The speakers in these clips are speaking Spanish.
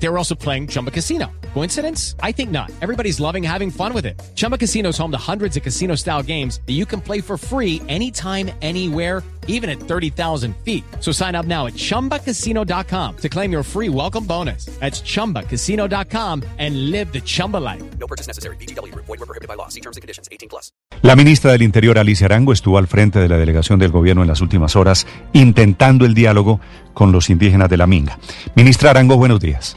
They were also playing Chumba Casino. Coincidence? I think not. Everybody's loving having fun with it. Chumba Casino is home to hundreds of casino style games that you can play for free anytime, anywhere, even at 30,000 feet. So sign up now at chumbacasino.com to claim your free welcome bonus. That's chumbacasino.com and live the Chumba life. No purchase necessary. BGW. Void were prohibited by law. See terms and conditions. 18 plus. La ministra del Interior, Alicia Arango, estuvo al frente de la delegación del gobierno en las últimas horas intentando el diálogo con los indígenas de la Minga. Ministra Arango, buenos días.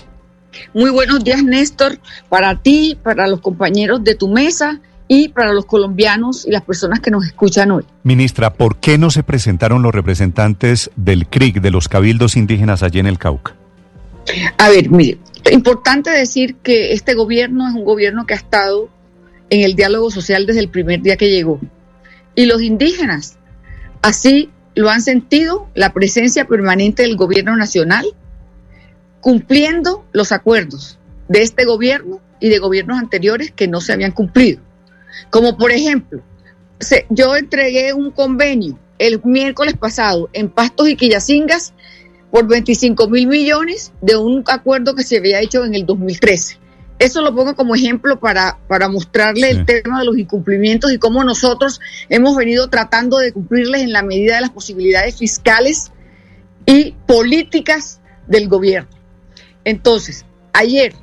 Muy buenos días, Néstor, para ti, para los compañeros de tu mesa y para los colombianos y las personas que nos escuchan hoy. Ministra, ¿por qué no se presentaron los representantes del CRIC, de los cabildos indígenas allí en el Cauca? A ver, mire, importante decir que este gobierno es un gobierno que ha estado en el diálogo social desde el primer día que llegó. Y los indígenas así lo han sentido, la presencia permanente del gobierno nacional, cumpliendo los acuerdos de este gobierno y de gobiernos anteriores que no se habían cumplido. Como por ejemplo, se- yo entregué un convenio el miércoles pasado en Pastos y Quillacingas por 25 mil millones de un acuerdo que se había hecho en el 2013. Eso lo pongo como ejemplo para, para mostrarle Sí. el tema de los incumplimientos y cómo nosotros hemos venido tratando de cumplirles en la medida de las posibilidades fiscales y políticas del gobierno. Entonces, ayer,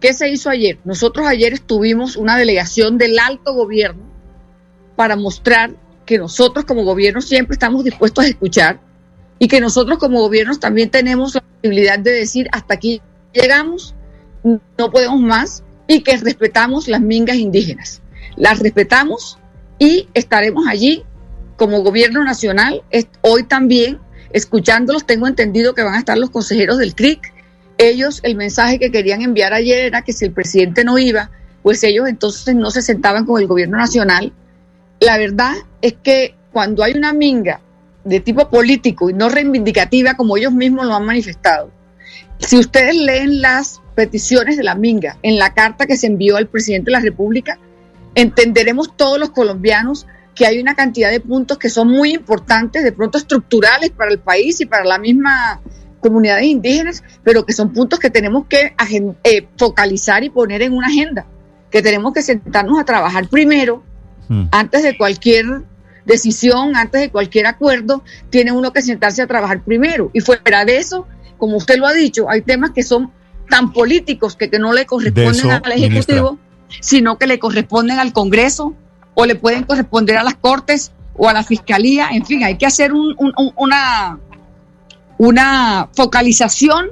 ¿qué se hizo ayer? Nosotros ayer estuvimos una delegación del alto gobierno para mostrar que nosotros como gobierno siempre estamos dispuestos a escuchar y que nosotros como gobiernos también tenemos la posibilidad de decir hasta aquí llegamos, no podemos más y que respetamos las mingas indígenas. Las respetamos y estaremos allí como gobierno nacional hoy también escuchándolos. Tengo entendido que van a estar los consejeros del CRIC. Ellos, el mensaje que querían enviar ayer era que si el presidente no iba, pues ellos entonces no se sentaban con el gobierno nacional. La verdad es que cuando hay una minga de tipo político y no reivindicativa como ellos mismos lo han manifestado, si ustedes leen las peticiones de la minga en la carta que se envió al presidente de la República, entenderemos todos los colombianos que hay una cantidad de puntos que son muy importantes, de pronto estructurales para el país y para la misma comunidades indígenas, pero que son puntos que tenemos que eh, focalizar y poner en una agenda, que tenemos que sentarnos a trabajar primero, Mm. antes de cualquier decisión, antes de cualquier acuerdo, tiene uno que sentarse a trabajar primero. Y fuera de eso, como usted lo ha dicho, hay temas que son tan políticos que, que no le corresponden eso, al Ejecutivo, sino que le corresponden al Congreso o le pueden corresponder a las Cortes o a la Fiscalía. En fin, hay que hacer un- un- un- una, una focalización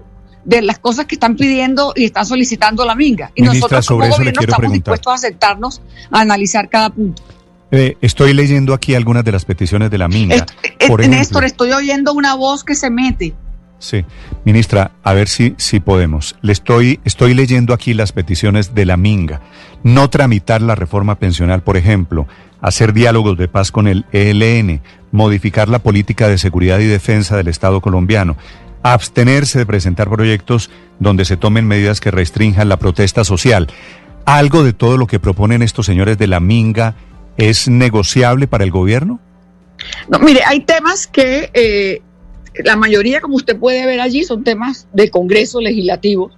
de las cosas que están pidiendo y están solicitando la minga. Y Ministra, nosotros como gobierno estamos preguntar. dispuestos a sentarnos a analizar cada punto. Eh, estoy leyendo aquí algunas de las peticiones de la Minga. Est- Por ejemplo- Néstor, estoy oyendo una voz que se mete. Sí, ministra, a ver si, si podemos. Le estoy, estoy leyendo aquí las peticiones de la Minga. No tramitar la reforma pensional, por ejemplo, hacer diálogos de paz con el ELN, modificar la política de seguridad y defensa del Estado colombiano, abstenerse de presentar proyectos donde se tomen medidas que restrinjan la protesta social. ¿Algo de todo lo que proponen estos señores de la Minga es negociable para el gobierno? No, mire, hay temas que eh, la mayoría, como usted puede ver allí, son temas de Congreso legislativo.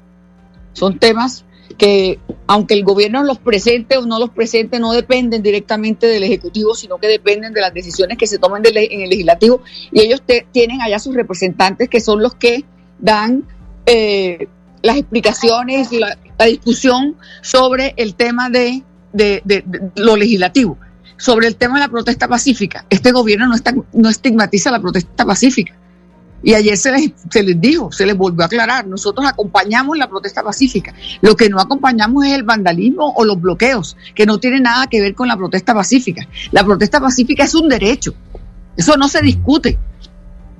Son temas que, aunque el gobierno los presente o no los presente, no dependen directamente del Ejecutivo, sino que dependen de las decisiones que se tomen del- en el Legislativo. Y ellos te- tienen allá sus representantes, que son los que dan eh, las explicaciones y la, discusión sobre el tema de- de- de lo legislativo sobre el tema de la protesta pacífica. Este gobierno no, está, no estigmatiza la protesta pacífica. Y ayer se les, se les dijo, se les volvió a aclarar, nosotros acompañamos la protesta pacífica. Lo que no acompañamos es el vandalismo o los bloqueos, que no tiene nada que ver con la protesta pacífica. La protesta pacífica es un derecho, eso no se discute.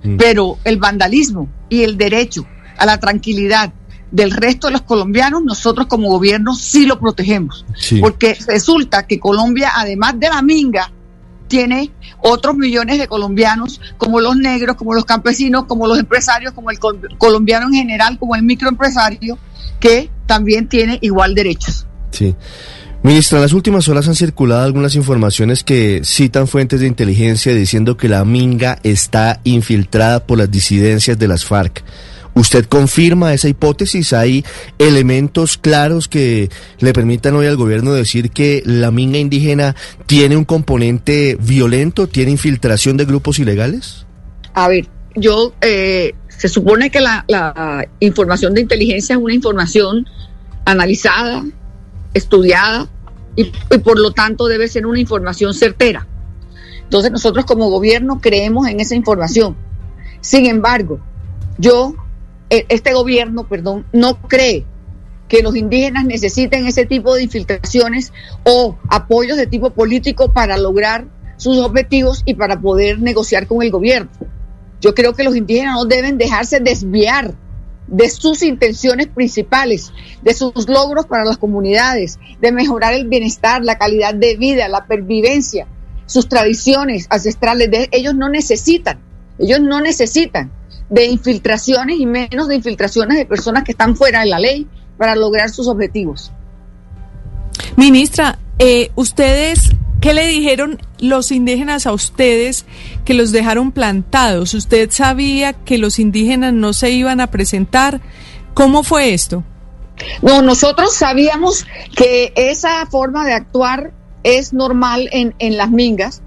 Mm. Pero el vandalismo y el derecho a la tranquilidad del resto de los colombianos, nosotros como gobierno sí lo protegemos. Porque resulta que Colombia, además de la minga, tiene otros millones de colombianos, como los negros, como los campesinos, como los empresarios, como el col- colombiano en general, como el microempresario, que también tiene igual derechos. Sí. Ministra, en las últimas horas han circulado algunas informaciones que citan fuentes de inteligencia diciendo que la Minga está infiltrada por las disidencias de las FARC. ¿Usted confirma esa hipótesis? ¿Hay elementos claros que le permitan hoy al gobierno decir que la minga indígena tiene un componente violento, tiene infiltración de grupos ilegales? A ver, yo, eh, se supone que la, información de inteligencia es una información analizada, estudiada y, y por lo tanto debe ser una información certera. Entonces nosotros como gobierno creemos en esa información. Sin embargo, yo este gobierno, perdón, no cree que los indígenas necesiten ese tipo de infiltraciones o apoyos de tipo político para lograr sus objetivos y para poder negociar con el gobierno. Yo creo que los indígenas no deben dejarse desviar de sus intenciones principales, de sus logros para las comunidades, de mejorar el bienestar, la calidad de vida, la pervivencia, sus tradiciones ancestrales. Ellos no necesitan, ellos no necesitan de infiltraciones y menos de infiltraciones de personas que están fuera de la ley para lograr sus objetivos. Ministra, eh, ustedes, ¿qué le dijeron los indígenas a ustedes que los dejaron plantados? ¿Usted sabía que los indígenas no se iban a presentar? ¿Cómo fue esto? No, nosotros sabíamos que esa forma de actuar es normal en, en las mingas,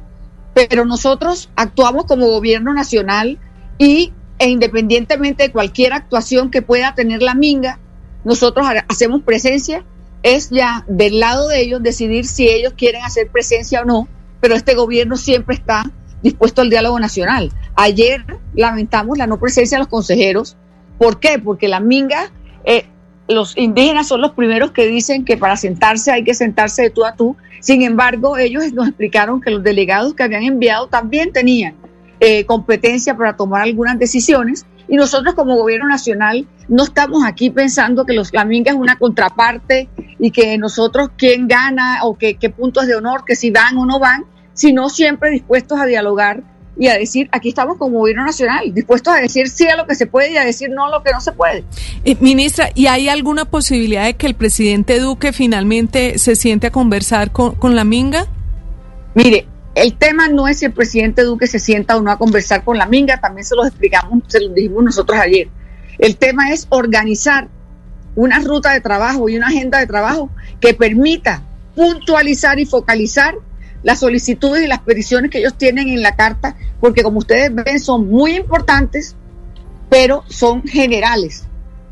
pero nosotros actuamos como gobierno nacional y e independientemente de cualquier actuación que pueda tener la minga, nosotros hacemos presencia, es ya del lado de ellos decidir si ellos quieren hacer presencia o no, pero este gobierno siempre está dispuesto al diálogo nacional. Ayer lamentamos la no presencia de los consejeros. ¿Por qué? Porque la minga, eh, los indígenas son los primeros que dicen que para sentarse hay que sentarse de tú a tú. Sin embargo, ellos nos explicaron que los delegados que habían enviado también tenían eh, competencia para tomar algunas decisiones. Y nosotros como gobierno nacional no estamos aquí pensando que los Minga es una contraparte y que nosotros quién gana o qué puntos de honor, que si van o no van, sino siempre dispuestos a dialogar y a decir, aquí estamos como gobierno nacional, dispuestos a decir sí a lo que se puede y a decir no a lo que no se puede. Eh, ministra, ¿y hay alguna posibilidad de que el presidente Duque finalmente se siente a conversar con, con la Minga? Mire, el tema no es si el presidente Duque se sienta o no a conversar con la Minga, también se lo explicamos, se lo dijimos nosotros ayer. El tema es organizar una ruta de trabajo y una agenda de trabajo que permita puntualizar y focalizar las solicitudes y las peticiones que ellos tienen en la carta, porque como ustedes ven son muy importantes, pero son generales.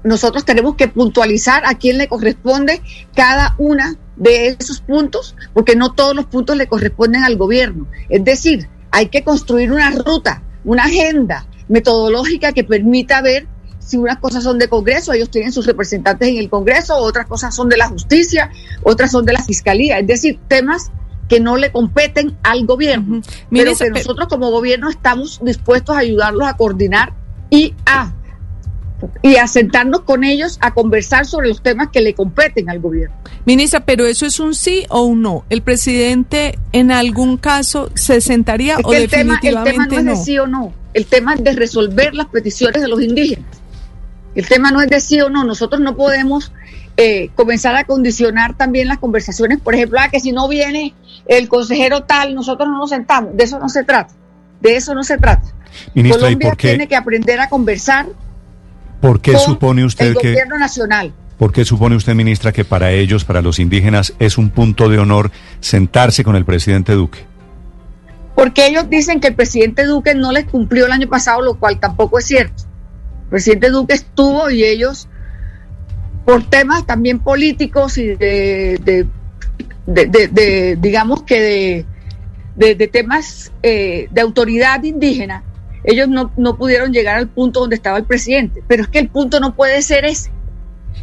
Nosotros tenemos que puntualizar a quién le corresponde cada una de esos puntos, porque no todos los puntos le corresponden al gobierno. Es decir, hay que construir una ruta, una agenda metodológica que permita ver si unas cosas son de Congreso, ellos tienen sus representantes en el Congreso, otras cosas son de la justicia, otras son de la Fiscalía, es decir, temas que no le competen al gobierno, pero que nosotros como gobierno estamos dispuestos a ayudarlos a coordinar y a y a sentarnos con ellos a conversar sobre los temas que le competen al gobierno. Ministra, pero eso es un sí o un no. ¿El presidente en algún caso se sentaría o el definitivamente tema, el tema no, es de sí o no. El tema es de resolver las peticiones de los indígenas. El tema no es de sí o no. Nosotros no podemos eh, comenzar a condicionar también las conversaciones. Por ejemplo, a ah, que si no viene el consejero tal, nosotros no nos sentamos. De eso no se trata. De eso no se trata. Ministra, Colombia ¿y por qué? tiene que aprender a conversar ¿Por qué supone usted el que... gobierno nacional. ¿Por qué supone usted, ministra, que para ellos, para los indígenas, es un punto de honor sentarse con el presidente Duque? Porque ellos dicen que el presidente Duque no les cumplió el año pasado, lo cual tampoco es cierto. El presidente Duque estuvo y ellos, por temas también políticos y de, de, de, de- digamos que de, de- de temas eh, de autoridad indígena, ellos no, no pudieron llegar al punto donde estaba el presidente. Pero es que el punto no puede ser ese.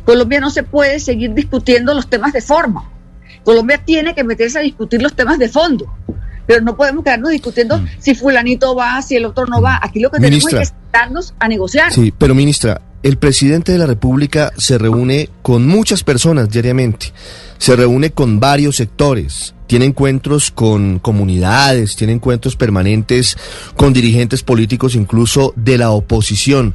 Colombia no se puede seguir discutiendo los temas de forma. Colombia tiene que meterse a discutir los temas de fondo. Pero no podemos quedarnos discutiendo Mm. si fulanito va, si el otro no va. Aquí lo que Ministra. tenemos es que sentarnos a negociar. Sí, pero ministra, el presidente de la República se reúne con muchas personas diariamente, se reúne con varios sectores, tiene encuentros con comunidades, tiene encuentros permanentes con dirigentes políticos, incluso de la oposición.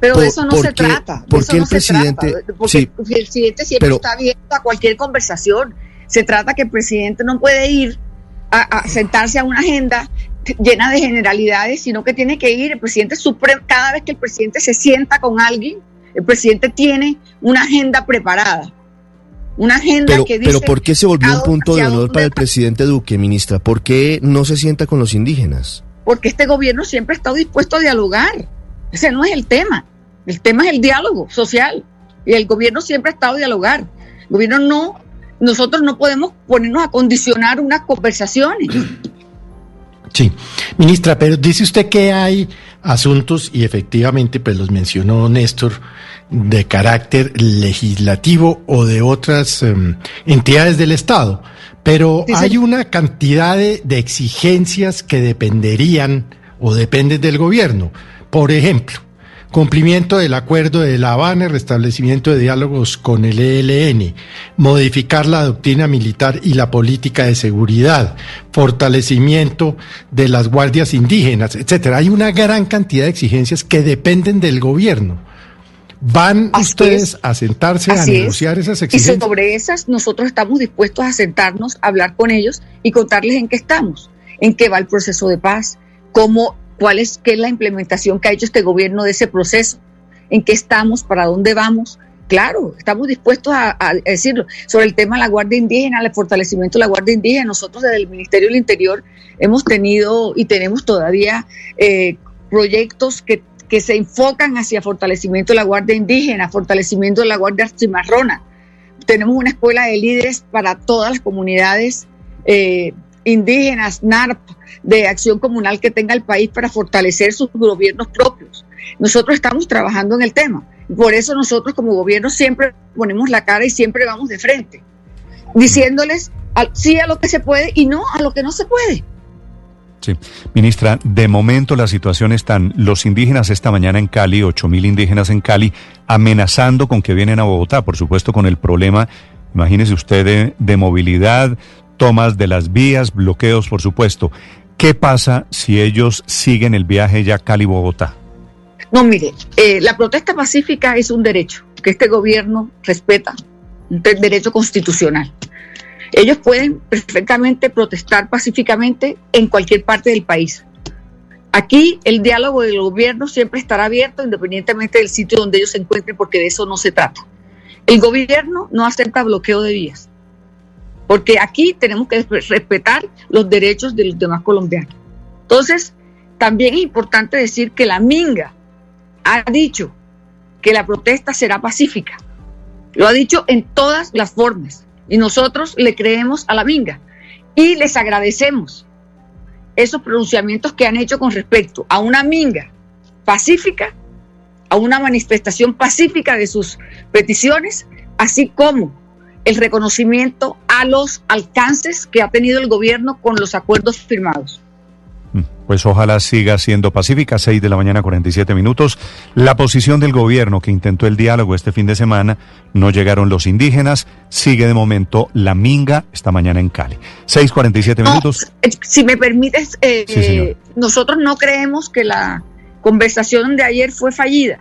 Pero ¿Por- de eso no se trata. de por eso qué el no presidente- trata, Porque sí, el presidente siempre pero- está abierto a cualquier conversación. Se trata que el presidente no puede ir a, a sentarse a una agenda llena de generalidades, sino que tiene que ir el presidente supremo, cada vez que el presidente se sienta con alguien, el presidente tiene una agenda preparada. Una agenda Pero, que dice... pero ¿por qué se volvió a un punto de honor para el presidente Duque, ministra? ¿Por qué no se sienta con los indígenas? Porque este gobierno siempre ha estado dispuesto a dialogar. Ese no es el tema. El tema es el diálogo social. Y el gobierno siempre ha estado a dialogar. El gobierno no, nosotros no podemos ponernos a condicionar unas conversaciones. Sí, ministra, pero dice usted que hay asuntos, y efectivamente, pues los mencionó Néstor, de carácter legislativo o de otras em, entidades del Estado, pero Sí, hay una cantidad de, de exigencias que dependerían o dependen del gobierno. Por ejemplo, cumplimiento del acuerdo de La Habana, restablecimiento de diálogos con el ELN, modificar la doctrina militar y la política de seguridad, fortalecimiento de las guardias indígenas, etcétera. Hay una gran cantidad de exigencias que dependen del gobierno. ¿Van Así ustedes es. a sentarse a es. negociar esas Y exigencias? sobre esas nosotros estamos dispuestos a sentarnos, a hablar con ellos y contarles en qué estamos, en qué va el proceso de paz, cómo, cuál es, qué la implementación que ha hecho este gobierno de ese proceso, en qué estamos, para dónde vamos. Claro, estamos dispuestos a, a decirlo. Sobre el tema de la Guardia Indígena, el fortalecimiento de la Guardia Indígena, nosotros desde el Ministerio del Interior hemos tenido y tenemos todavía eh, proyectos que, que se enfocan hacia fortalecimiento de la Guardia Indígena, fortalecimiento de la Guardia Cimarrona. Tenemos una escuela de líderes para todas las comunidades eh, indígenas, NARP, de acción comunal que tenga el país para fortalecer sus gobiernos propios. Nosotros estamos trabajando en el tema. Por eso nosotros como gobierno siempre ponemos la cara y siempre vamos de frente, diciéndoles sí a lo que se puede y no a lo que no se puede. Sí. Ministra, de momento la situación están los indígenas esta mañana en Cali, ocho mil indígenas en Cali, amenazando con que vienen a Bogotá, por supuesto con el problema, imagínese usted, de movilidad, tomas de las vías, bloqueos, por supuesto. ¿Qué pasa si ellos siguen el viaje ya Cali-Bogotá? No, mire, eh, la protesta pacífica es un derecho que este gobierno respeta, un derecho constitucional. Ellos pueden perfectamente protestar pacíficamente en cualquier parte del país. Aquí el diálogo del gobierno siempre estará abierto independientemente del sitio donde ellos se encuentren porque de eso no se trata. El gobierno no acepta bloqueo de vías porque aquí tenemos que respetar los derechos de los demás colombianos. Entonces, también es importante decir que la Minga ha dicho que la protesta será pacífica. Lo ha dicho en todas las formas y nosotros le creemos a la Minga y les agradecemos esos pronunciamientos que han hecho con respecto a una Minga pacífica, a una manifestación pacífica de sus peticiones, así como el reconocimiento a los alcances que ha tenido el gobierno con los acuerdos firmados. Mm, Pues ojalá siga siendo pacífica, 6 de la mañana 47 minutos. La posición del gobierno que intentó el diálogo este fin de semana, no llegaron los indígenas, sigue de momento la minga esta mañana en Cali. 6.47 No, minutos. eh, si me permites, eh, Sí, nosotros no creemos que la conversación de ayer fue fallida,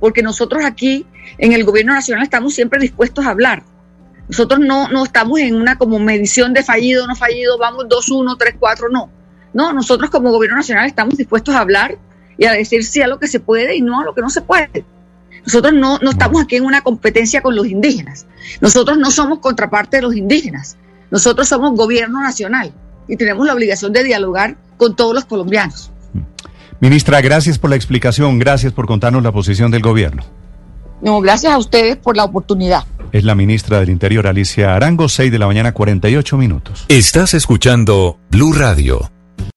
porque nosotros aquí en el gobierno nacional estamos siempre dispuestos a hablar. Nosotros no, no estamos en una como medición de fallido no fallido, vamos 2-1, 3-4, no. No, nosotros como gobierno nacional estamos dispuestos a hablar y a decir sí a lo que se puede y no a lo que no se puede. Nosotros no, no estamos aquí en una competencia con los indígenas. Nosotros no somos contraparte de los indígenas. Nosotros somos gobierno nacional y tenemos la obligación de dialogar con todos los colombianos. Ministra, gracias por la explicación, gracias por contarnos la posición del gobierno. No, gracias a ustedes por la oportunidad. Es la ministra del Interior, Alicia Arango, 6 de la mañana 48 minutos. Estás escuchando Blue Radio.